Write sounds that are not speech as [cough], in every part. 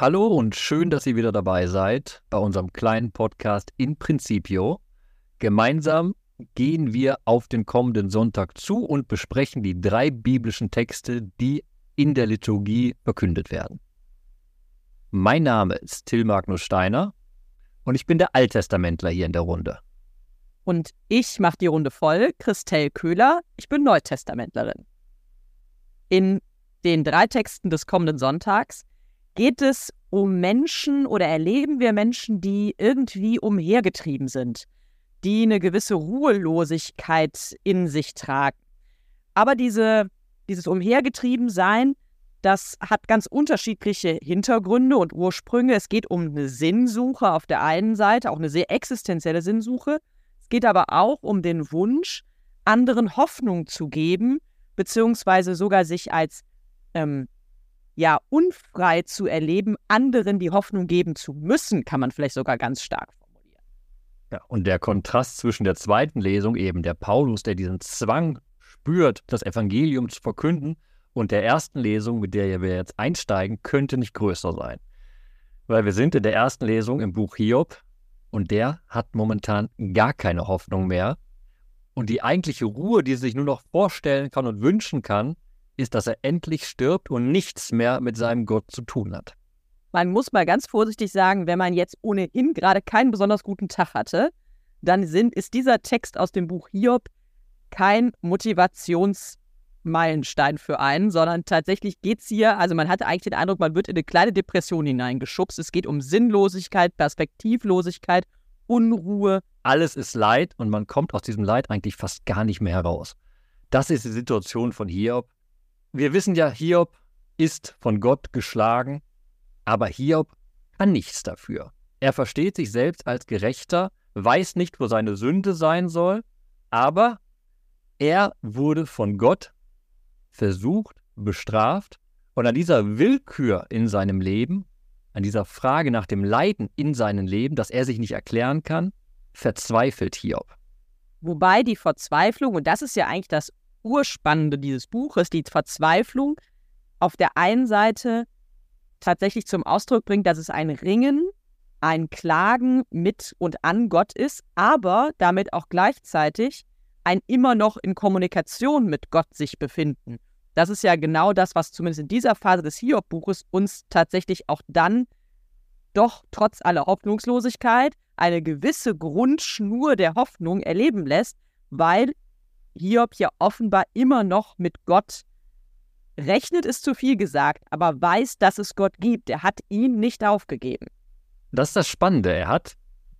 Hallo und schön, dass ihr wieder dabei seid bei unserem kleinen Podcast In Principio. Gemeinsam gehen wir auf den kommenden Sonntag zu und besprechen die drei biblischen Texte, die in der Liturgie verkündet werden. Mein Name ist Till Magnus Steiner und ich bin der Alttestamentler hier in der Runde. Und ich mache die Runde voll, Christelle Köhler, ich bin Neutestamentlerin. In den drei Texten des kommenden Sonntags Geht es um Menschen oder erleben wir Menschen, die irgendwie umhergetrieben sind, die eine gewisse Ruhelosigkeit in sich tragen? Aber diese, dieses Umhergetriebensein, das hat ganz unterschiedliche Hintergründe und Ursprünge. Es geht um eine Sinnsuche auf der einen Seite, auch eine sehr existenzielle Sinnsuche. Es geht aber auch um den Wunsch, anderen Hoffnung zu geben, beziehungsweise sogar sich als ähm, ja unfrei zu erleben, anderen die Hoffnung geben zu müssen, kann man vielleicht sogar ganz stark formulieren. Ja, und der Kontrast zwischen der zweiten Lesung, eben der Paulus, der diesen Zwang spürt, das Evangelium zu verkünden, und der ersten Lesung, mit der wir jetzt einsteigen, könnte nicht größer sein. Weil wir sind in der ersten Lesung im Buch Hiob und der hat momentan gar keine Hoffnung mehr. Und die eigentliche Ruhe, die sich nur noch vorstellen kann und wünschen kann, ist, dass er endlich stirbt und nichts mehr mit seinem Gott zu tun hat. Man muss mal ganz vorsichtig sagen, wenn man jetzt ohnehin gerade keinen besonders guten Tag hatte, dann sind, ist dieser Text aus dem Buch Hiob kein Motivationsmeilenstein für einen, sondern tatsächlich geht es hier, also man hatte eigentlich den Eindruck, man wird in eine kleine Depression hineingeschubst. Es geht um Sinnlosigkeit, Perspektivlosigkeit, Unruhe. Alles ist Leid und man kommt aus diesem Leid eigentlich fast gar nicht mehr heraus. Das ist die Situation von Hiob wir wissen ja, Hiob ist von Gott geschlagen, aber Hiob kann nichts dafür. Er versteht sich selbst als Gerechter, weiß nicht, wo seine Sünde sein soll, aber er wurde von Gott versucht, bestraft und an dieser Willkür in seinem Leben, an dieser Frage nach dem Leiden in seinem Leben, das er sich nicht erklären kann, verzweifelt Hiob. Wobei die Verzweiflung, und das ist ja eigentlich das Urspannende dieses Buches, die Verzweiflung, auf der einen Seite tatsächlich zum Ausdruck bringt, dass es ein Ringen, ein Klagen mit und an Gott ist, aber damit auch gleichzeitig ein immer noch in Kommunikation mit Gott sich befinden. Das ist ja genau das, was zumindest in dieser Phase des Hiob-Buches uns tatsächlich auch dann doch trotz aller Hoffnungslosigkeit eine gewisse Grundschnur der Hoffnung erleben lässt, weil Hiob ja offenbar immer noch mit Gott rechnet, ist zu viel gesagt, aber weiß, dass es Gott gibt. Er hat ihn nicht aufgegeben. Das ist das Spannende. Er hat,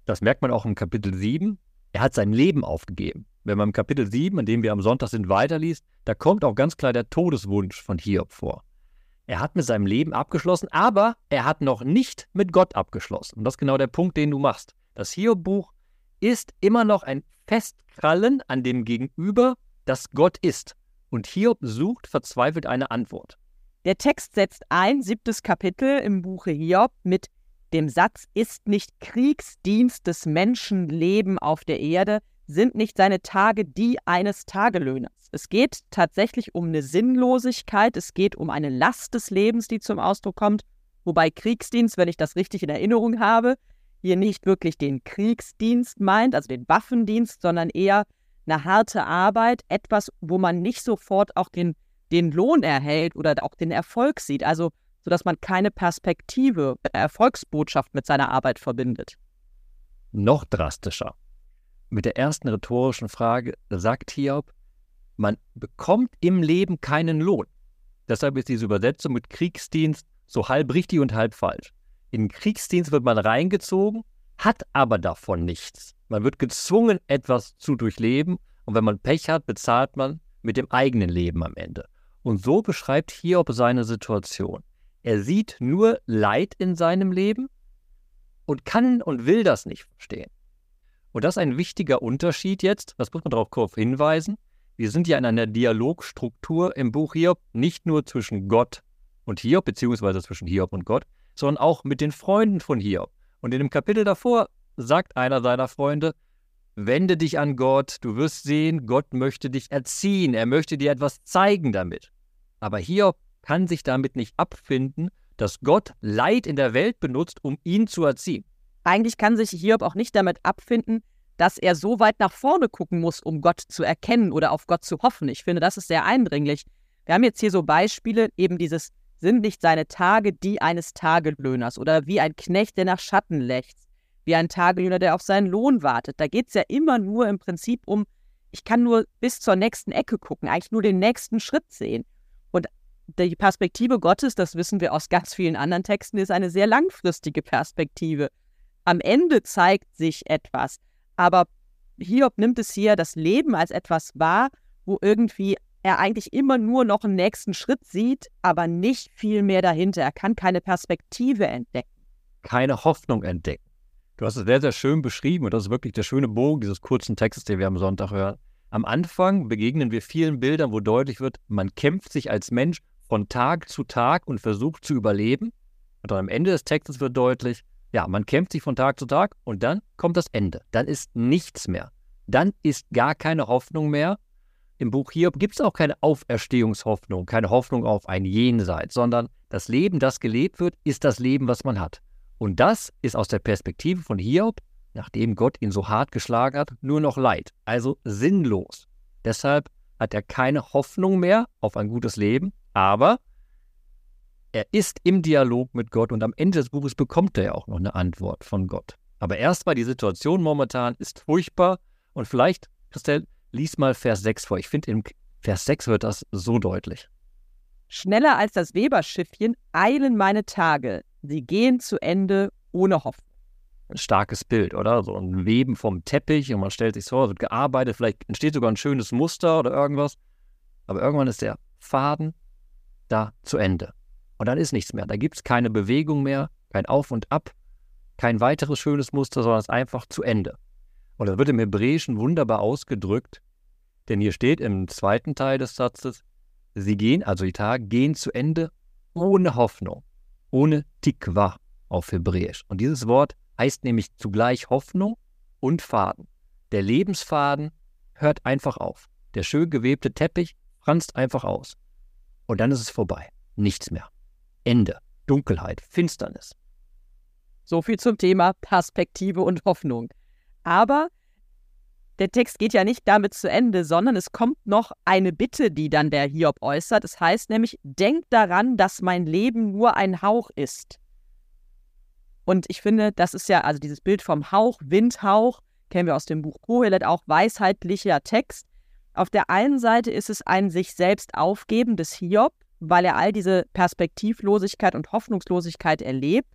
das merkt man auch im Kapitel 7, er hat sein Leben aufgegeben. Wenn man im Kapitel 7, in dem wir am Sonntag sind, weiterliest, da kommt auch ganz klar der Todeswunsch von Hiob vor. Er hat mit seinem Leben abgeschlossen, aber er hat noch nicht mit Gott abgeschlossen. Und das ist genau der Punkt, den du machst. Das Hiob-Buch ist immer noch ein Festkrallen an dem Gegenüber, das Gott ist. Und Hiob sucht verzweifelt eine Antwort. Der Text setzt ein, siebtes Kapitel im Buche Hiob mit dem Satz, ist nicht Kriegsdienst des Menschen Leben auf der Erde, sind nicht seine Tage die eines Tagelöhners. Es geht tatsächlich um eine Sinnlosigkeit, es geht um eine Last des Lebens, die zum Ausdruck kommt, wobei Kriegsdienst, wenn ich das richtig in Erinnerung habe, hier nicht wirklich den Kriegsdienst meint, also den Waffendienst, sondern eher eine harte Arbeit, etwas, wo man nicht sofort auch den, den Lohn erhält oder auch den Erfolg sieht, also sodass man keine Perspektive, Erfolgsbotschaft mit seiner Arbeit verbindet. Noch drastischer. Mit der ersten rhetorischen Frage sagt Hiob, man bekommt im Leben keinen Lohn. Deshalb ist diese Übersetzung mit Kriegsdienst so halb richtig und halb falsch. In den Kriegsdienst wird man reingezogen, hat aber davon nichts. Man wird gezwungen, etwas zu durchleben und wenn man Pech hat, bezahlt man mit dem eigenen Leben am Ende. Und so beschreibt Hiob seine Situation. Er sieht nur Leid in seinem Leben und kann und will das nicht verstehen. Und das ist ein wichtiger Unterschied jetzt, das muss man darauf hinweisen. Wir sind ja in einer Dialogstruktur im Buch Hiob, nicht nur zwischen Gott und Hiob, beziehungsweise zwischen Hiob und Gott, sondern auch mit den Freunden von Hiob. Und in dem Kapitel davor sagt einer seiner Freunde, wende dich an Gott, du wirst sehen, Gott möchte dich erziehen, er möchte dir etwas zeigen damit. Aber Hiob kann sich damit nicht abfinden, dass Gott Leid in der Welt benutzt, um ihn zu erziehen. Eigentlich kann sich Hiob auch nicht damit abfinden, dass er so weit nach vorne gucken muss, um Gott zu erkennen oder auf Gott zu hoffen. Ich finde, das ist sehr eindringlich. Wir haben jetzt hier so Beispiele, eben dieses sind nicht seine Tage die eines Tagelöhners oder wie ein Knecht, der nach Schatten lechzt, wie ein Tagelöhner, der auf seinen Lohn wartet. Da geht es ja immer nur im Prinzip um, ich kann nur bis zur nächsten Ecke gucken, eigentlich nur den nächsten Schritt sehen. Und die Perspektive Gottes, das wissen wir aus ganz vielen anderen Texten, ist eine sehr langfristige Perspektive. Am Ende zeigt sich etwas. Aber Hiob nimmt es hier das Leben als etwas wahr, wo irgendwie er eigentlich immer nur noch einen nächsten Schritt sieht, aber nicht viel mehr dahinter. Er kann keine Perspektive entdecken. Keine Hoffnung entdecken. Du hast es sehr, sehr schön beschrieben und das ist wirklich der schöne Bogen dieses kurzen Textes, den wir am Sonntag hören. Am Anfang begegnen wir vielen Bildern, wo deutlich wird, man kämpft sich als Mensch von Tag zu Tag und versucht zu überleben. Und dann am Ende des Textes wird deutlich, ja, man kämpft sich von Tag zu Tag und dann kommt das Ende. Dann ist nichts mehr. Dann ist gar keine Hoffnung mehr. Im Buch Hiob gibt es auch keine Auferstehungshoffnung, keine Hoffnung auf ein Jenseits, sondern das Leben, das gelebt wird, ist das Leben, was man hat. Und das ist aus der Perspektive von Hiob, nachdem Gott ihn so hart geschlagen hat, nur noch Leid, also sinnlos. Deshalb hat er keine Hoffnung mehr auf ein gutes Leben, aber er ist im Dialog mit Gott und am Ende des Buches bekommt er ja auch noch eine Antwort von Gott. Aber erstmal die Situation momentan ist furchtbar und vielleicht, Christel, lies mal Vers 6 vor. Ich finde, im Vers 6 wird das so deutlich. Schneller als das Weberschiffchen eilen meine Tage. Sie gehen zu Ende ohne Hoffnung. Ein starkes Bild, oder? So ein Weben vom Teppich und man stellt sich vor, es wird gearbeitet, vielleicht entsteht sogar ein schönes Muster oder irgendwas. Aber irgendwann ist der Faden da zu Ende. Und dann ist nichts mehr. Da gibt es keine Bewegung mehr, kein Auf und Ab, kein weiteres schönes Muster, sondern es ist einfach zu Ende. Und das wird im Hebräischen wunderbar ausgedrückt, denn hier steht im zweiten Teil des Satzes, sie gehen, also die Tage, gehen zu Ende ohne Hoffnung, ohne Tikwa auf Hebräisch. Und dieses Wort heißt nämlich zugleich Hoffnung und Faden. Der Lebensfaden hört einfach auf. Der schön gewebte Teppich franzt einfach aus. Und dann ist es vorbei. Nichts mehr. Ende. Dunkelheit, Finsternis. So viel zum Thema Perspektive und Hoffnung. Aber der Text geht ja nicht damit zu Ende, sondern es kommt noch eine Bitte, die dann der Hiob äußert. Es heißt nämlich, denkt daran, dass mein Leben nur ein Hauch ist. Und ich finde, das ist ja, also dieses Bild vom Hauch, Windhauch, kennen wir aus dem Buch Kohelet auch, weisheitlicher Text. Auf der einen Seite ist es ein sich selbst aufgeben des Hiob, weil er all diese Perspektivlosigkeit und Hoffnungslosigkeit erlebt.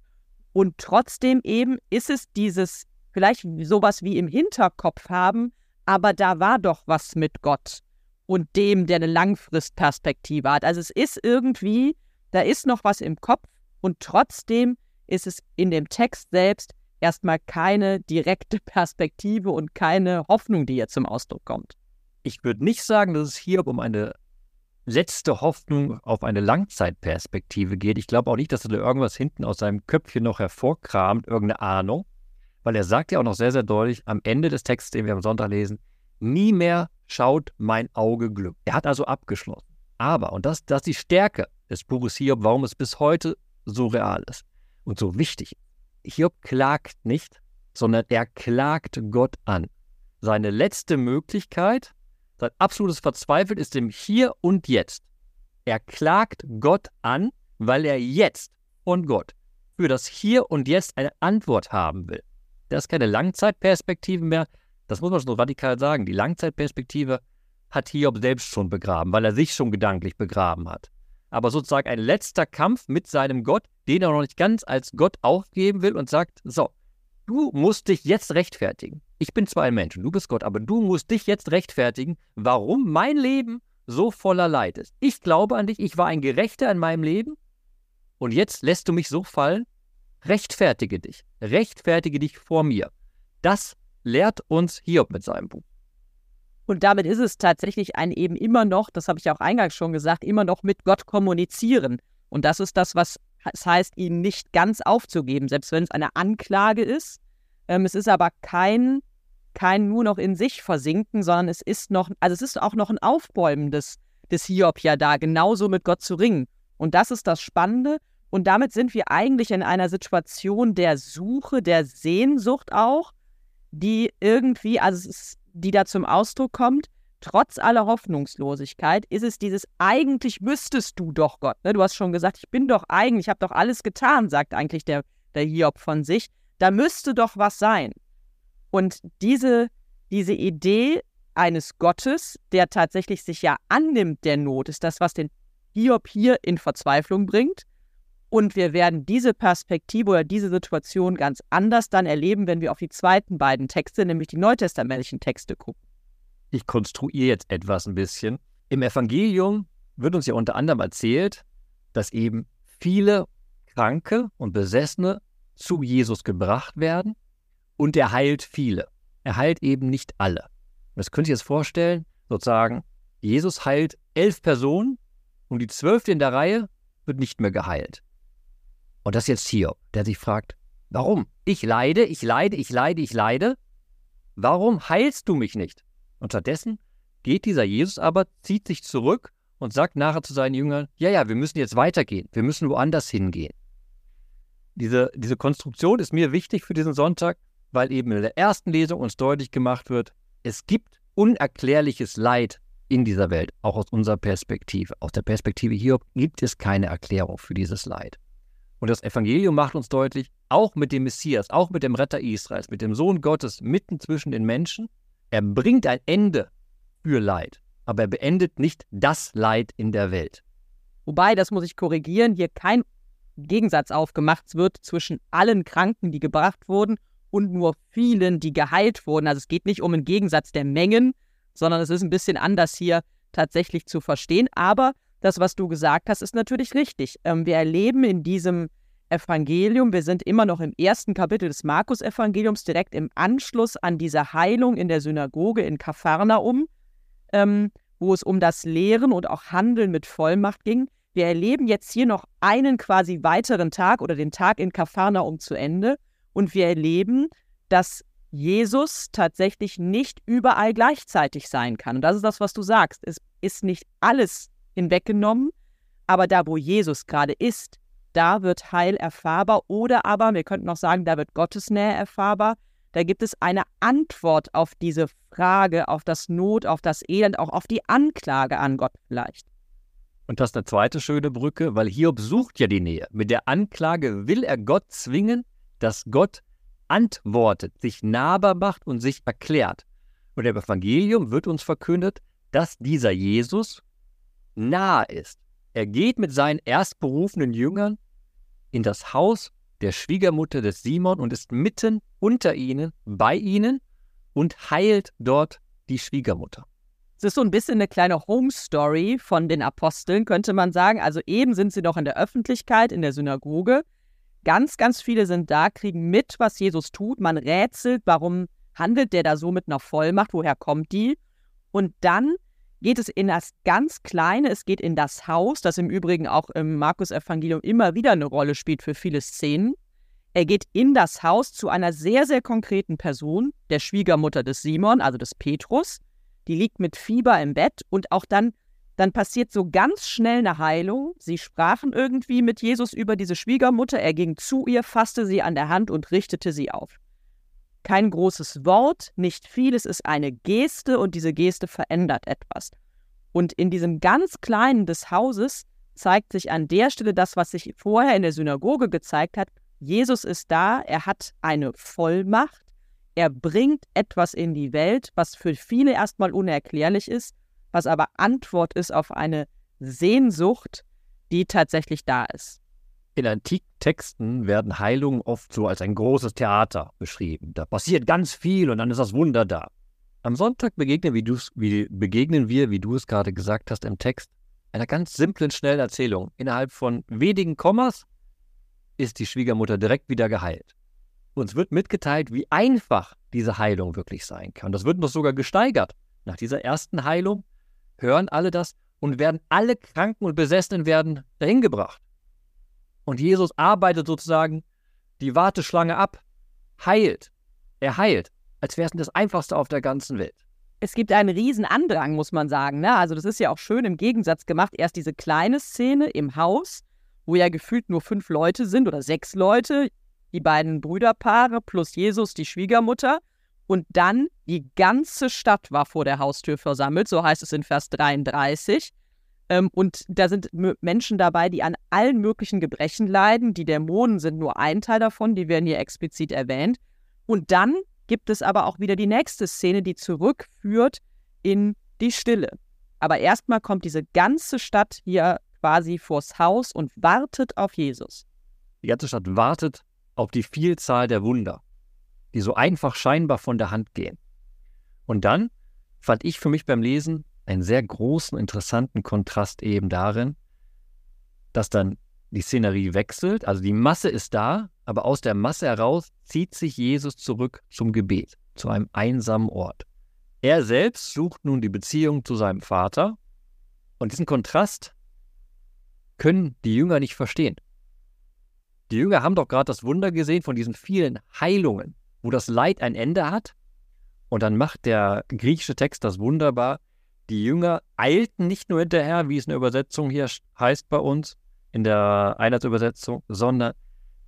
Und trotzdem eben ist es dieses, vielleicht sowas wie im Hinterkopf haben, aber da war doch was mit Gott und dem, der eine Langfristperspektive hat. Also es ist irgendwie, da ist noch was im Kopf und trotzdem ist es in dem Text selbst erstmal keine direkte [laughs] Perspektive und keine Hoffnung, die hier zum Ausdruck kommt. Ich würde nicht sagen, dass es hier um eine letzte Hoffnung auf eine Langzeitperspektive geht. Ich glaube auch nicht, dass er da irgendwas hinten aus seinem Köpfchen noch hervorkramt, irgendeine Ahnung, weil er sagt ja auch noch sehr, sehr deutlich am Ende des Textes, den wir am Sonntag lesen, nie mehr schaut mein Auge Glück. Er hat also abgeschlossen. Aber, und das, das ist die Stärke des Buches Hiob, warum es bis heute so real ist und so wichtig. Hiob klagt nicht, sondern er klagt Gott an. Seine letzte Möglichkeit, sein absolutes Verzweifeln ist im Hier und Jetzt. Er klagt Gott an, weil er jetzt von Gott für das Hier und Jetzt eine Antwort haben will. Das ist keine Langzeitperspektive mehr. Das muss man schon radikal sagen. Die Langzeitperspektive hat Hiob selbst schon begraben, weil er sich schon gedanklich begraben hat. Aber sozusagen ein letzter Kampf mit seinem Gott, den er noch nicht ganz als Gott aufgeben will und sagt, so, du musst dich jetzt rechtfertigen ich bin zwar ein Mensch und du bist Gott, aber du musst dich jetzt rechtfertigen, warum mein Leben so voller Leid ist. Ich glaube an dich, ich war ein Gerechter in meinem Leben und jetzt lässt du mich so fallen. Rechtfertige dich, rechtfertige dich vor mir. Das lehrt uns Hiob mit seinem Buch. Und damit ist es tatsächlich ein eben immer noch, das habe ich auch eingangs schon gesagt, immer noch mit Gott kommunizieren. Und das ist das, was es heißt, ihn nicht ganz aufzugeben, selbst wenn es eine Anklage ist. Ähm, es ist aber kein kein nur noch in sich versinken, sondern es ist noch, also es ist auch noch ein Aufbäumen des, des Hiob ja da, genauso mit Gott zu ringen. Und das ist das Spannende. Und damit sind wir eigentlich in einer Situation der Suche, der Sehnsucht auch, die irgendwie, also ist, die da zum Ausdruck kommt. Trotz aller Hoffnungslosigkeit ist es dieses eigentlich müsstest du doch Gott. Ne? Du hast schon gesagt, ich bin doch eigentlich, ich habe doch alles getan, sagt eigentlich der, der Hiob von sich. Da müsste doch was sein. Und diese, diese Idee eines Gottes, der tatsächlich sich ja annimmt der Not, ist das, was den Hiob hier in Verzweiflung bringt. Und wir werden diese Perspektive oder diese Situation ganz anders dann erleben, wenn wir auf die zweiten beiden Texte, nämlich die neutestamentlichen Texte, gucken. Ich konstruiere jetzt etwas ein bisschen. Im Evangelium wird uns ja unter anderem erzählt, dass eben viele Kranke und Besessene zu Jesus gebracht werden und er heilt viele. Er heilt eben nicht alle. Das könnt ihr jetzt vorstellen, sozusagen, Jesus heilt elf Personen und die zwölfte in der Reihe wird nicht mehr geheilt. Und das ist jetzt Hiob, der sich fragt, warum? Ich leide, ich leide, ich leide, ich leide. Warum heilst du mich nicht? Und stattdessen geht dieser Jesus aber, zieht sich zurück und sagt nachher zu seinen Jüngern, ja, ja, wir müssen jetzt weitergehen, wir müssen woanders hingehen. Diese, diese Konstruktion ist mir wichtig für diesen Sonntag, weil eben in der ersten Lesung uns deutlich gemacht wird, es gibt unerklärliches Leid in dieser Welt, auch aus unserer Perspektive. Aus der Perspektive Hiob gibt es keine Erklärung für dieses Leid. Und das Evangelium macht uns deutlich, auch mit dem Messias, auch mit dem Retter Israels, mit dem Sohn Gottes mitten zwischen den Menschen, er bringt ein Ende für Leid, aber er beendet nicht das Leid in der Welt. Wobei, das muss ich korrigieren, hier kein Gegensatz aufgemacht wird zwischen allen Kranken, die gebracht wurden, und nur vielen, die geheilt wurden. Also es geht nicht um einen Gegensatz der Mengen, sondern es ist ein bisschen anders hier tatsächlich zu verstehen. Aber das, was du gesagt hast, ist natürlich richtig. Ähm, wir erleben in diesem Evangelium, wir sind immer noch im ersten Kapitel des Markus-Evangeliums, direkt im Anschluss an diese Heilung in der Synagoge in Kapharnaum, ähm, wo es um das Lehren und auch Handeln mit Vollmacht ging. Wir erleben jetzt hier noch einen quasi weiteren Tag oder den Tag in Kapharnaum zu Ende und wir erleben, dass Jesus tatsächlich nicht überall gleichzeitig sein kann. Und das ist das, was du sagst. Es ist nicht alles hinweggenommen, aber da, wo Jesus gerade ist, da wird Heil erfahrbar. Oder aber, wir könnten auch sagen, da wird Gottesnähe erfahrbar. Da gibt es eine Antwort auf diese Frage, auf das Not, auf das Elend, auch auf die Anklage an Gott vielleicht. Und das ist eine zweite schöne Brücke, weil Hiob sucht ja die Nähe. Mit der Anklage will er Gott zwingen, dass Gott antwortet, sich nahbar macht und sich erklärt. Und im Evangelium wird uns verkündet, dass dieser Jesus nahe ist. Er geht mit seinen erstberufenen Jüngern in das Haus der Schwiegermutter des Simon und ist mitten unter ihnen, bei ihnen und heilt dort die Schwiegermutter. Es ist so ein bisschen eine kleine Home Story von den Aposteln, könnte man sagen. Also eben sind sie noch in der Öffentlichkeit, in der Synagoge. Ganz, ganz viele sind da, kriegen mit, was Jesus tut. Man rätselt, warum handelt der da so mit einer Vollmacht, woher kommt die? Und dann geht es in das ganz Kleine, es geht in das Haus, das im Übrigen auch im Markus-Evangelium immer wieder eine Rolle spielt für viele Szenen. Er geht in das Haus zu einer sehr, sehr konkreten Person, der Schwiegermutter des Simon, also des Petrus. Die liegt mit Fieber im Bett und auch dann dann passiert so ganz schnell eine Heilung. Sie sprachen irgendwie mit Jesus über diese Schwiegermutter. Er ging zu ihr, fasste sie an der Hand und richtete sie auf. Kein großes Wort, nicht viel, es ist eine Geste und diese Geste verändert etwas. Und in diesem ganz Kleinen des Hauses zeigt sich an der Stelle das, was sich vorher in der Synagoge gezeigt hat. Jesus ist da, er hat eine Vollmacht, er bringt etwas in die Welt, was für viele erstmal unerklärlich ist was aber Antwort ist auf eine Sehnsucht, die tatsächlich da ist. In antiken Texten werden Heilungen oft so als ein großes Theater beschrieben. Da passiert ganz viel und dann ist das Wunder da. Am Sonntag begegnen, wie wie, begegnen wir, wie du es gerade gesagt hast im Text, einer ganz simplen, schnellen Erzählung. Innerhalb von wenigen Kommas ist die Schwiegermutter direkt wieder geheilt. Uns wird mitgeteilt, wie einfach diese Heilung wirklich sein kann. Das wird noch sogar gesteigert. Nach dieser ersten Heilung hören alle das und werden alle Kranken und Besessenen werden dahin gebracht. Und Jesus arbeitet sozusagen die Warteschlange ab, heilt. Er heilt, als wäre es das Einfachste auf der ganzen Welt. Es gibt einen riesen Andrang, muss man sagen. Ne? Also das ist ja auch schön im Gegensatz gemacht. Erst diese kleine Szene im Haus wo ja gefühlt nur fünf Leute sind oder sechs Leute, die beiden Brüderpaare plus Jesus, die Schwiegermutter. Und dann die ganze Stadt war vor der Haustür versammelt, so heißt es in Vers 33. Ähm, und da sind Menschen dabei, die an allen möglichen Gebrechen leiden. Die Dämonen sind nur ein Teil davon, die werden hier explizit erwähnt. Und dann gibt es aber auch wieder die nächste Szene, die zurückführt in die Stille. Aber erstmal kommt diese ganze Stadt hier quasi vors Haus und wartet auf Jesus. Die ganze Stadt wartet auf die Vielzahl der Wunder, die so einfach scheinbar von der Hand gehen. Und dann fand ich für mich beim Lesen einen sehr großen, interessanten Kontrast eben darin, dass dann die Szenerie wechselt, also die Masse ist da, aber aus der Masse heraus zieht sich Jesus zurück zum Gebet, zu einem einsamen Ort. Er selbst sucht nun die Beziehung zu seinem Vater und diesen Kontrast können die Jünger nicht verstehen. Die Jünger haben doch gerade das Wunder gesehen von diesen vielen Heilungen, wo das Leid ein Ende hat. Und dann macht der griechische Text das wunderbar. Die Jünger eilten nicht nur hinterher, wie es in der Übersetzung hier heißt bei uns, in der Einheitsübersetzung, sondern,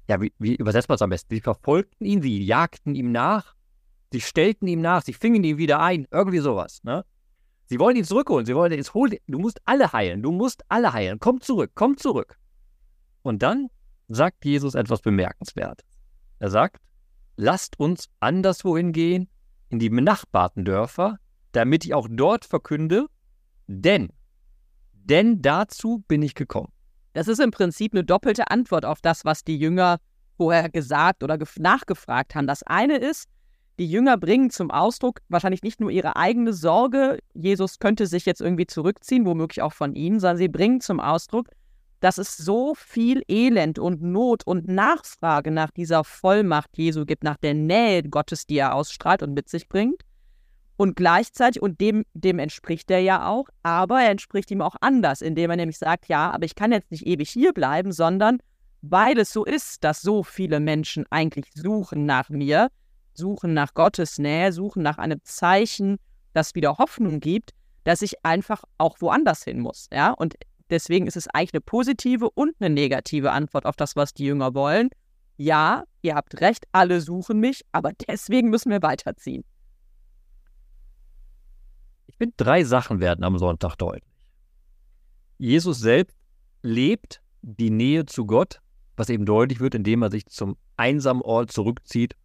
ja, wie, wie übersetzt man es am besten? Sie verfolgten ihn, sie jagten ihm nach, sie stellten ihm nach, sie fingen ihn wieder ein, irgendwie sowas. Ne? Sie wollen ihn zurückholen, sie wollen ihn jetzt holen, du musst alle heilen, du musst alle heilen, komm zurück, komm zurück. Und dann sagt Jesus etwas Bemerkenswertes. Er sagt, lasst uns anderswohin gehen, in die benachbarten Dörfer, damit ich auch dort verkünde, denn, denn dazu bin ich gekommen. Das ist im Prinzip eine doppelte Antwort auf das, was die Jünger vorher gesagt oder nachgefragt haben. Das eine ist, die Jünger bringen zum Ausdruck wahrscheinlich nicht nur ihre eigene Sorge, Jesus könnte sich jetzt irgendwie zurückziehen, womöglich auch von ihnen, sondern sie bringen zum Ausdruck, dass es so viel Elend und Not und Nachfrage nach dieser Vollmacht Jesu gibt, nach der Nähe Gottes, die er ausstrahlt und mit sich bringt. Und gleichzeitig, und dem, dem entspricht er ja auch, aber er entspricht ihm auch anders, indem er nämlich sagt, ja, aber ich kann jetzt nicht ewig hier bleiben, sondern weil es so ist, dass so viele Menschen eigentlich suchen nach mir, suchen nach Gottes Nähe, suchen nach einem Zeichen, das wieder Hoffnung gibt, dass ich einfach auch woanders hin muss. Ja? Und deswegen ist es eigentlich eine positive und eine negative Antwort auf das, was die Jünger wollen. Ja, ihr habt recht, alle suchen mich, aber [laughs] deswegen müssen wir weiterziehen. Ich finde, drei Sachen werden am Sonntag deutlich. Jesus selbst lebt die Nähe zu Gott, was eben deutlich wird, indem er sich zum einsamen Ort zurückzieht,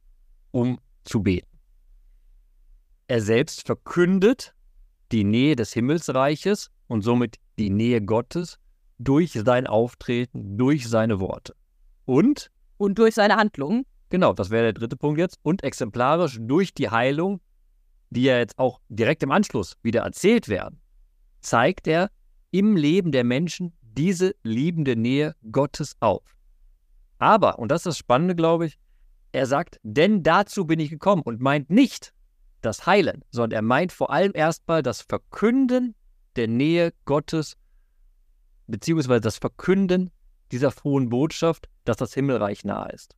um zu beten. Er selbst verkündet die Nähe des Himmelsreiches und somit die Nähe Gottes durch sein Auftreten, durch seine Worte. Und? Und durch seine Handlungen. Genau, das wäre der dritte Punkt jetzt. Und exemplarisch durch die Heilung, die ja jetzt auch direkt im Anschluss wieder erzählt werden, zeigt er im Leben der Menschen diese liebende Nähe Gottes auf. Aber, und das ist das Spannende, glaube ich, er sagt, denn dazu bin ich gekommen und meint nicht das Heilen, sondern er meint vor allem erstmal das Verkünden der Nähe Gottes, beziehungsweise das Verkünden dieser frohen Botschaft, dass das Himmelreich nahe ist.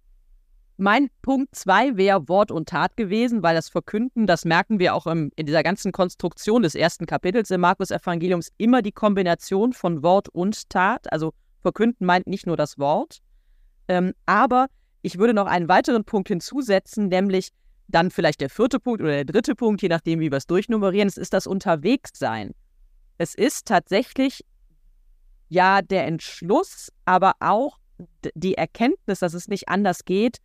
Mein Punkt 2 wäre Wort und Tat gewesen, weil das Verkünden, das merken wir auch im, in dieser ganzen Konstruktion des ersten Kapitels im Markus-Evangeliums, immer die Kombination von Wort und Tat. Also Verkünden meint nicht nur das Wort. Ähm, aber ich würde noch einen weiteren Punkt hinzusetzen, nämlich dann vielleicht der vierte Punkt oder der dritte Punkt, je nachdem, wie wir es durchnummerieren. Es ist das Unterwegssein. Es ist tatsächlich ja der Entschluss, aber auch die Erkenntnis, dass es nicht anders geht,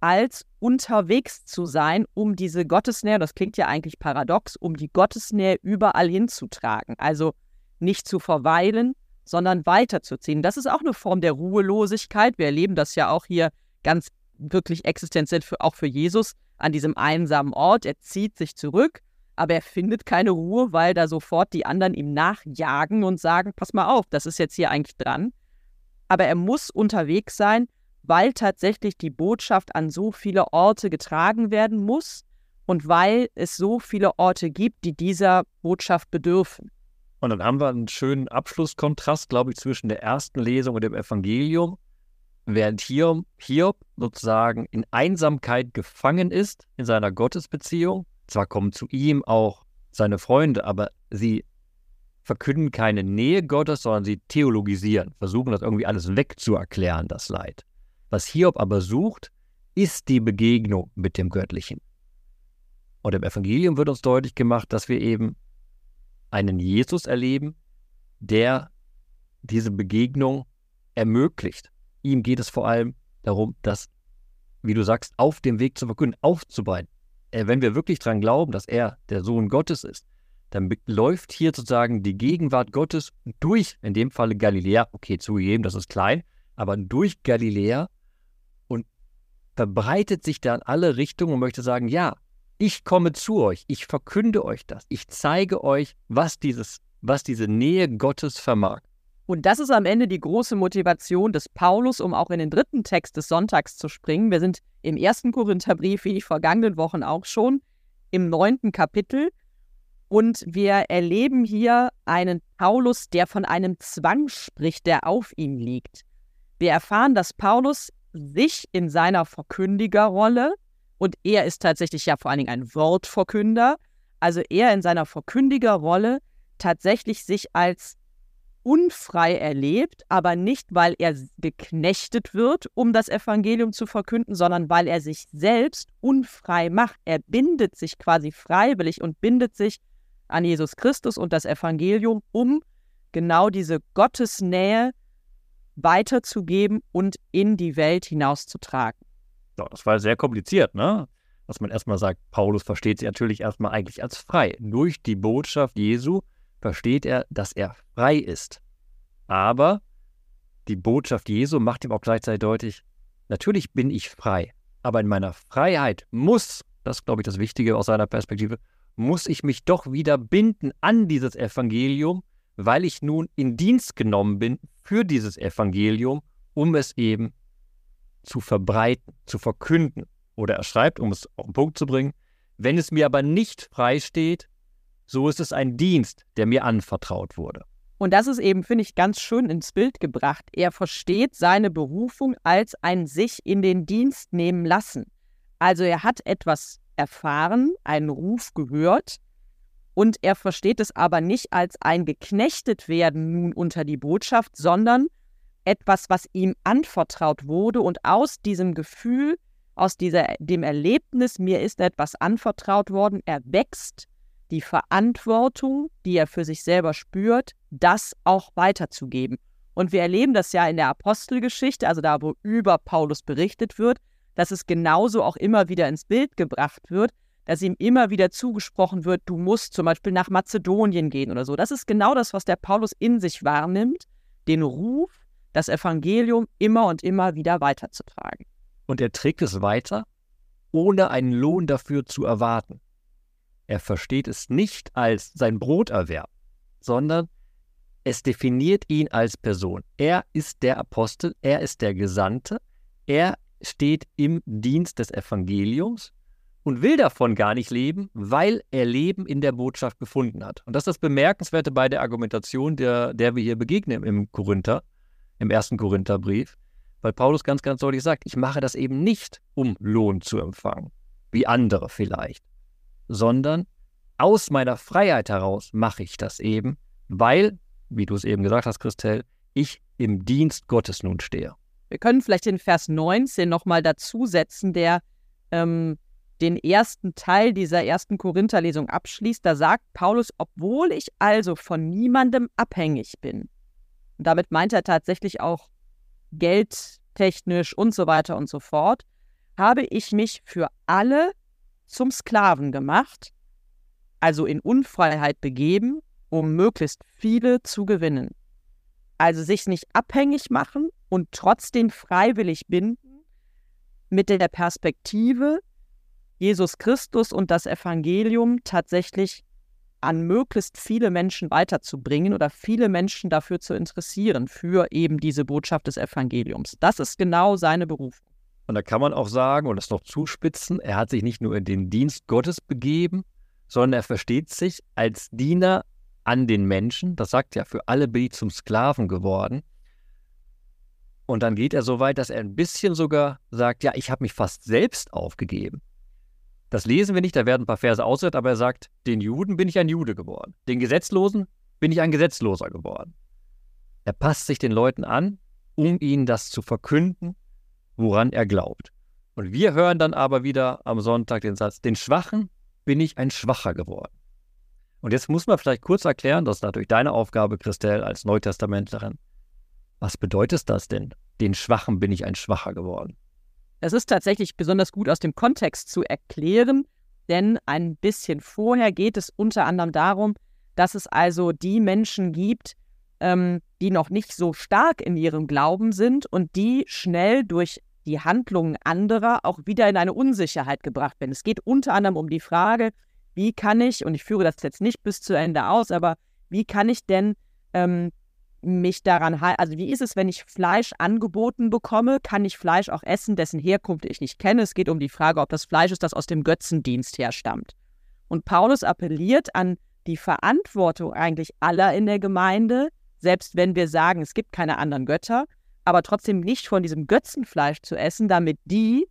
als unterwegs zu sein, um diese Gottesnähe, das klingt ja eigentlich paradox, um die Gottesnähe überall hinzutragen. Also nicht zu verweilen, sondern weiterzuziehen. Das ist auch eine Form der Ruhelosigkeit. Wir erleben das ja auch hier ganz wirklich existenziell für, auch für Jesus an diesem einsamen Ort. Er zieht sich zurück, aber er findet keine Ruhe, weil da sofort die anderen ihm nachjagen und sagen, pass mal auf, das ist jetzt hier eigentlich dran. Aber er muss unterwegs sein, weil tatsächlich die Botschaft an so viele Orte getragen werden muss und weil es so viele Orte gibt, die dieser Botschaft bedürfen. Und dann haben wir einen schönen Abschlusskontrast, glaube ich, zwischen der ersten Lesung und dem Evangelium während Hiob, Hiob sozusagen in Einsamkeit gefangen ist in seiner Gottesbeziehung. Zwar kommen zu ihm auch seine Freunde, aber sie verkünden keine Nähe Gottes, sondern sie theologisieren, versuchen das irgendwie alles wegzuerklären, das Leid. Was Hiob aber sucht, ist die Begegnung mit dem Göttlichen. Und im Evangelium wird uns deutlich gemacht, dass wir eben einen Jesus erleben, der diese Begegnung ermöglicht. Ihm geht es vor allem darum, das, wie du sagst, auf dem Weg zu verkünden, aufzubereiten. Äh, wenn wir wirklich daran glauben, dass er der Sohn Gottes ist, dann läuft hier sozusagen die Gegenwart Gottes durch, in dem Falle Galiläa, okay, zugegeben, das ist klein, aber durch Galiläa verbreitet sich da in alle Richtungen und möchte sagen, ja, ich komme zu euch, ich verkünde euch das, ich zeige euch, was dieses, was diese Nähe Gottes vermag. Und das ist am Ende die große Motivation des Paulus, um auch in den dritten Text des Sonntags zu springen. Wir sind im ersten Korintherbrief, wie die vergangenen Wochen auch schon, im neunten Kapitel. Und wir erleben hier einen Paulus, der von einem Zwang spricht, der auf ihm liegt. Wir erfahren, dass Paulus sich in seiner Verkündigerrolle, und er ist tatsächlich ja vor allen Dingen ein Wortverkünder, also er in seiner Verkündigerrolle tatsächlich sich als unfrei erlebt, aber nicht, weil er geknechtet wird, um das Evangelium zu verkünden, sondern weil er sich selbst unfrei macht. Er bindet sich quasi freiwillig und bindet sich an Jesus Christus und das Evangelium, um genau diese Gottesnähe weiterzugeben und in die Welt hinauszutragen. Ja, das war sehr kompliziert, ne? Dass man erstmal sagt, Paulus versteht sich natürlich erstmal eigentlich als frei. Durch die Botschaft Jesu versteht er, dass er frei ist. Aber die Botschaft Jesu macht ihm auch gleichzeitig deutlich, natürlich bin ich frei, aber in meiner Freiheit muss, das glaube ich das Wichtige aus seiner Perspektive, muss ich mich doch wieder binden an dieses Evangelium, weil ich nun in Dienst genommen bin für dieses Evangelium, um es eben zu verbreiten, zu verkünden. Oder er schreibt, um es auf den Punkt zu bringen, wenn es mir aber nicht frei steht, so ist es ein Dienst, der mir anvertraut wurde. Und das ist eben, finde ich, ganz schön ins Bild gebracht. Er versteht seine Berufung als ein sich in den Dienst nehmen lassen. Also er hat etwas erfahren, einen Ruf gehört und er versteht es aber nicht als ein geknechtet werden nun unter die Botschaft, sondern etwas, was ihm anvertraut wurde und aus diesem Gefühl, aus dieser, dem Erlebnis, mir ist etwas anvertraut worden, er wächst die Verantwortung, die er für sich selber spürt, das auch weiterzugeben. Und wir erleben das ja in der Apostelgeschichte, also da, wo über Paulus berichtet wird, dass es genauso auch immer wieder ins Bild gebracht wird, dass ihm immer wieder zugesprochen wird, du musst zum Beispiel nach Mazedonien gehen oder so. Das ist genau das, was der Paulus in sich wahrnimmt, den Ruf, das Evangelium immer und immer wieder weiterzutragen. Und er trägt es weiter, ohne einen Lohn dafür zu erwarten. Er versteht es nicht als sein Broterwerb, sondern es definiert ihn als Person. Er ist der Apostel, er ist der Gesandte, er steht im Dienst des Evangeliums und will davon gar nicht leben, weil er Leben in der Botschaft gefunden hat. Und das ist das Bemerkenswerte bei der Argumentation, der, der wir hier begegnen im Korinther, im ersten Korintherbrief, weil Paulus ganz, ganz deutlich sagt, ich mache das eben nicht, um Lohn zu empfangen, wie andere vielleicht, sondern aus meiner Freiheit heraus mache ich das eben, weil, wie du es eben gesagt hast, Christel, ich im Dienst Gottes nun stehe. Wir können vielleicht den Vers 19 nochmal dazusetzen, der ähm, den ersten Teil dieser ersten Korintherlesung abschließt. Da sagt Paulus, obwohl ich also von niemandem abhängig bin. Und damit meint er tatsächlich auch geldtechnisch und so weiter und so fort, habe ich mich für alle zum Sklaven gemacht, also in Unfreiheit begeben, um möglichst viele zu gewinnen. Also sich nicht abhängig machen und trotzdem freiwillig binden mit der Perspektive, Jesus Christus und das Evangelium tatsächlich an möglichst viele Menschen weiterzubringen oder viele Menschen dafür zu interessieren, für eben diese Botschaft des Evangeliums. Das ist genau seine Berufung. Und da kann man auch sagen und das noch zuspitzen, er hat sich nicht nur in den Dienst Gottes begeben, sondern er versteht sich als Diener an den Menschen. Das sagt ja, für alle bin ich zum Sklaven geworden. Und dann geht er so weit, dass er ein bisschen sogar sagt, ja, ich habe mich fast selbst aufgegeben. Das lesen wir nicht, da werden ein paar Verse ausgehört, aber er sagt, den Juden bin ich ein Jude geworden. Den Gesetzlosen bin ich ein Gesetzloser geworden. Er passt sich den Leuten an, um ihnen das zu verkünden, woran er glaubt. Und wir hören dann aber wieder am Sonntag den Satz, den Schwachen bin ich ein Schwacher geworden. Und jetzt muss man vielleicht kurz erklären, das ist natürlich deine Aufgabe, Christelle, als Neutestamentlerin. Was bedeutet das denn? Den Schwachen bin ich ein Schwacher geworden. Es ist tatsächlich besonders gut aus dem Kontext zu erklären, denn ein bisschen vorher geht es unter anderem darum, dass es also die Menschen gibt, ähm, die noch nicht so stark in ihrem Glauben sind und die schnell durch die Handlungen anderer auch wieder in eine Unsicherheit gebracht werden. Es geht unter anderem um die Frage, wie kann ich, und ich führe das jetzt nicht bis zu Ende aus, aber wie kann ich denn ähm, mich daran halten? Also wie ist es, wenn ich Fleisch angeboten bekomme? Kann ich Fleisch auch essen, dessen Herkunft ich nicht kenne? Es geht um die Frage, ob das Fleisch ist, das aus dem Götzendienst herstammt. Und Paulus appelliert an die Verantwortung eigentlich aller in der Gemeinde, selbst wenn wir sagen, es gibt keine anderen Götter, aber trotzdem nicht von diesem Götzenfleisch zu essen, damit die,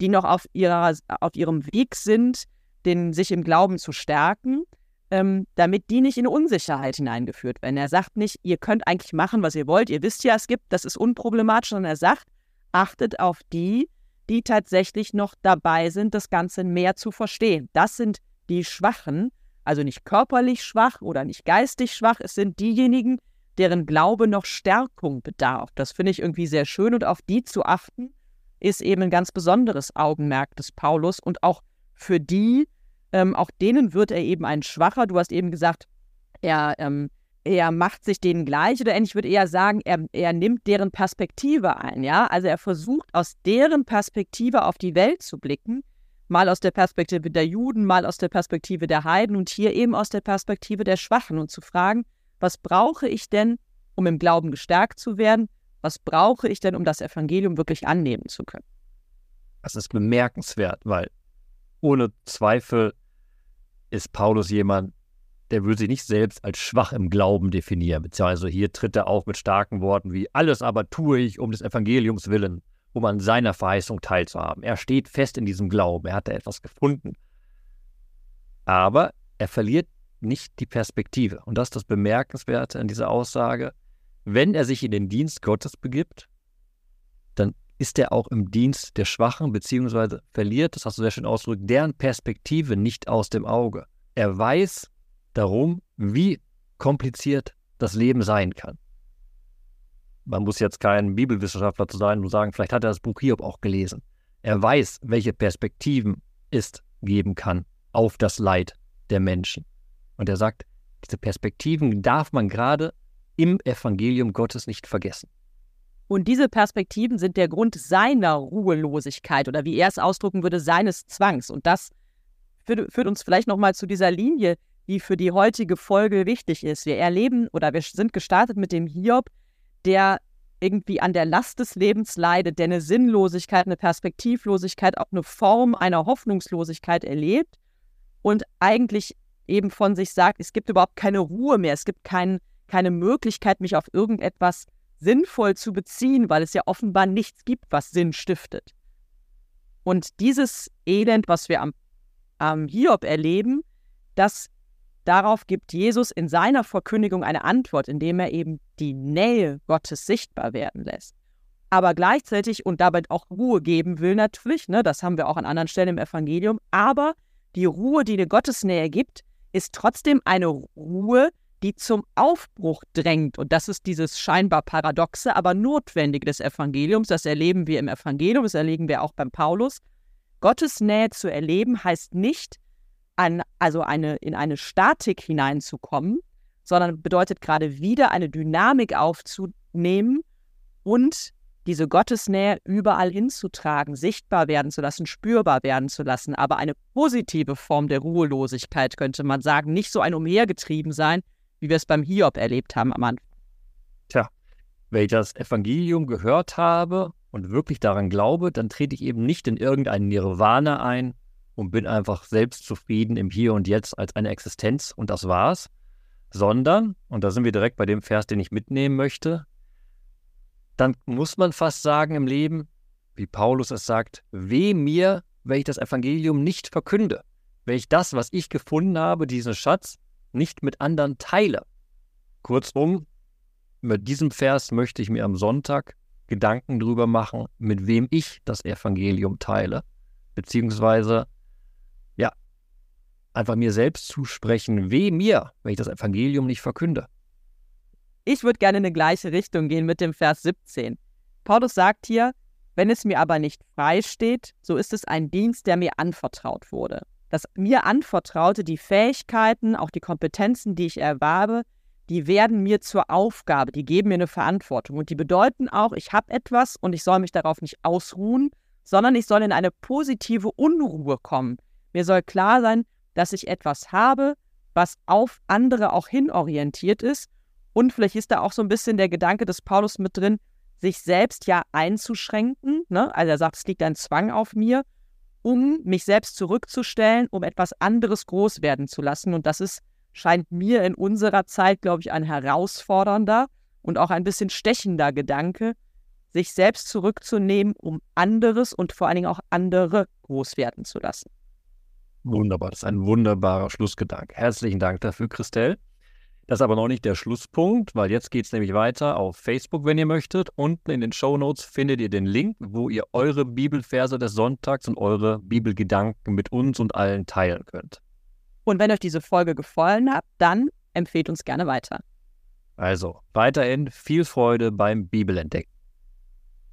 die noch auf, ihrer, auf ihrem Weg sind, den, sich im Glauben zu stärken, ähm, damit die nicht in Unsicherheit hineingeführt werden. Er sagt nicht, ihr könnt eigentlich machen, was ihr wollt, ihr wisst ja, es gibt, das ist unproblematisch, sondern er sagt, achtet auf die, die tatsächlich noch dabei sind, das Ganze mehr zu verstehen. Das sind die Schwachen, also nicht körperlich schwach oder nicht geistig schwach, es sind diejenigen, deren Glaube noch Stärkung bedarf. Das finde ich irgendwie sehr schön und auf die zu achten, ist eben ein ganz besonderes Augenmerk des Paulus und auch für die, ähm, auch denen wird er eben ein Schwacher. Du hast eben gesagt, er, ähm, er macht sich denen gleich oder ähnlich, ich würde eher sagen, er, er nimmt deren Perspektive ein, ja. Also er versucht aus deren Perspektive auf die Welt zu blicken, mal aus der Perspektive der Juden, mal aus der Perspektive der Heiden und hier eben aus der Perspektive der Schwachen und zu fragen, was brauche ich denn, um im Glauben gestärkt zu werden? Was brauche ich denn, um das Evangelium wirklich annehmen zu können? Das ist bemerkenswert, weil ohne Zweifel ist Paulus jemand, der würde sich nicht selbst als schwach im Glauben definieren. Beziehungsweise hier tritt er auf mit starken Worten wie alles aber tue ich um des Evangeliums willen, um an seiner Verheißung teilzuhaben. Er steht fest in diesem Glauben, er hat da etwas gefunden. Aber er verliert nicht die Perspektive. Und das ist das Bemerkenswerte an dieser Aussage. Wenn er sich in den Dienst Gottes begibt, dann ist er auch im Dienst der Schwachen, beziehungsweise verliert, das hast du sehr schön ausgedrückt, deren Perspektive nicht aus dem Auge. Er weiß darum, wie kompliziert das Leben sein kann. Man muss jetzt kein Bibelwissenschaftler zu sein und sagen, vielleicht hat er das Buch Hiob auch gelesen. Er weiß, welche Perspektiven es geben kann auf das Leid der Menschen. Und er sagt, diese Perspektiven darf man gerade im Evangelium Gottes nicht vergessen. Und diese Perspektiven sind der Grund seiner Ruhelosigkeit oder wie er es ausdrücken würde, seines Zwangs. Und das führt, führt uns vielleicht nochmal zu dieser Linie, die für die heutige Folge wichtig ist. Wir erleben oder wir sind gestartet mit dem Hiob, der irgendwie an der Last des Lebens leidet, der eine Sinnlosigkeit, eine Perspektivlosigkeit, auch eine Form einer Hoffnungslosigkeit erlebt und eigentlich eben von sich sagt, es gibt überhaupt keine Ruhe mehr, es gibt kein, keine Möglichkeit, mich auf irgendetwas sinnvoll zu beziehen, weil es ja offenbar nichts gibt, was Sinn stiftet. Und dieses Elend, was wir am, am Hiob erleben, das darauf gibt Jesus in seiner Verkündigung eine Antwort, indem er eben die Nähe Gottes sichtbar werden lässt. Aber gleichzeitig und damit auch Ruhe geben will natürlich, ne, das haben wir auch an anderen Stellen im Evangelium, aber die Ruhe, die eine Gottesnähe gibt, ist trotzdem eine Ruhe, die zum Aufbruch drängt. Und das ist dieses scheinbar paradoxe, aber notwendige des Evangeliums. Das erleben wir im Evangelium, das erleben wir auch beim Paulus. Gottes Nähe zu erleben heißt nicht, ein, also eine, in eine Statik hineinzukommen, sondern bedeutet gerade wieder eine Dynamik aufzunehmen und diese Gottesnähe überall hinzutragen, sichtbar werden zu lassen, spürbar werden zu lassen. Aber eine positive Form der Ruhelosigkeit könnte man sagen, nicht so ein Umhergetrieben sein, wie wir es beim Hiob erlebt haben am Anfang. Tja, wenn ich das Evangelium gehört habe und wirklich daran glaube, dann trete ich eben nicht in irgendein Nirvana ein und bin einfach selbstzufrieden im Hier und Jetzt als eine Existenz und das war's, sondern, und da sind wir direkt bei dem Vers, den ich mitnehmen möchte, dann muss man fast sagen im Leben, wie Paulus es sagt, weh mir, wenn ich das Evangelium nicht verkünde, wenn ich das, was ich gefunden habe, diesen Schatz, nicht mit anderen teile. Kurzum, mit diesem Vers möchte ich mir am Sonntag Gedanken darüber machen, mit wem ich das Evangelium teile, beziehungsweise ja, einfach mir selbst zusprechen, weh mir, wenn ich das Evangelium nicht verkünde. Ich würde gerne in die gleiche Richtung gehen mit dem Vers 17. Paulus sagt hier, wenn es mir aber nicht frei steht, so ist es ein Dienst, der mir anvertraut wurde. Das mir anvertraute, die Fähigkeiten, auch die Kompetenzen, die ich erwerbe, die werden mir zur Aufgabe, die geben mir eine Verantwortung und die bedeuten auch, ich habe etwas und ich soll mich darauf nicht ausruhen, sondern ich soll in eine positive Unruhe kommen. Mir soll klar sein, dass ich etwas habe, was auf andere auch hinorientiert ist. Und vielleicht ist da auch so ein bisschen der Gedanke des Paulus mit drin, sich selbst ja einzuschränken. Ne? Also er sagt, es liegt ein Zwang auf mir, um mich selbst zurückzustellen, um etwas anderes groß werden zu lassen. Und das ist scheint mir in unserer Zeit, glaube ich, ein herausfordernder und auch ein bisschen stechender Gedanke, sich selbst zurückzunehmen, um anderes und vor allen Dingen auch andere groß werden zu lassen. Wunderbar, das ist ein wunderbarer Schlussgedanke. Herzlichen Dank dafür, Christelle. Das ist aber noch nicht der Schlusspunkt, weil jetzt geht es nämlich weiter auf Facebook, wenn ihr möchtet. Unten in den Show Notes findet ihr den Link, wo ihr eure Bibelverse des Sonntags und eure Bibelgedanken mit uns und allen teilen könnt. Und wenn euch diese Folge gefallen hat, dann empfehlt uns gerne weiter. Also weiterhin viel Freude beim Bibelentdecken.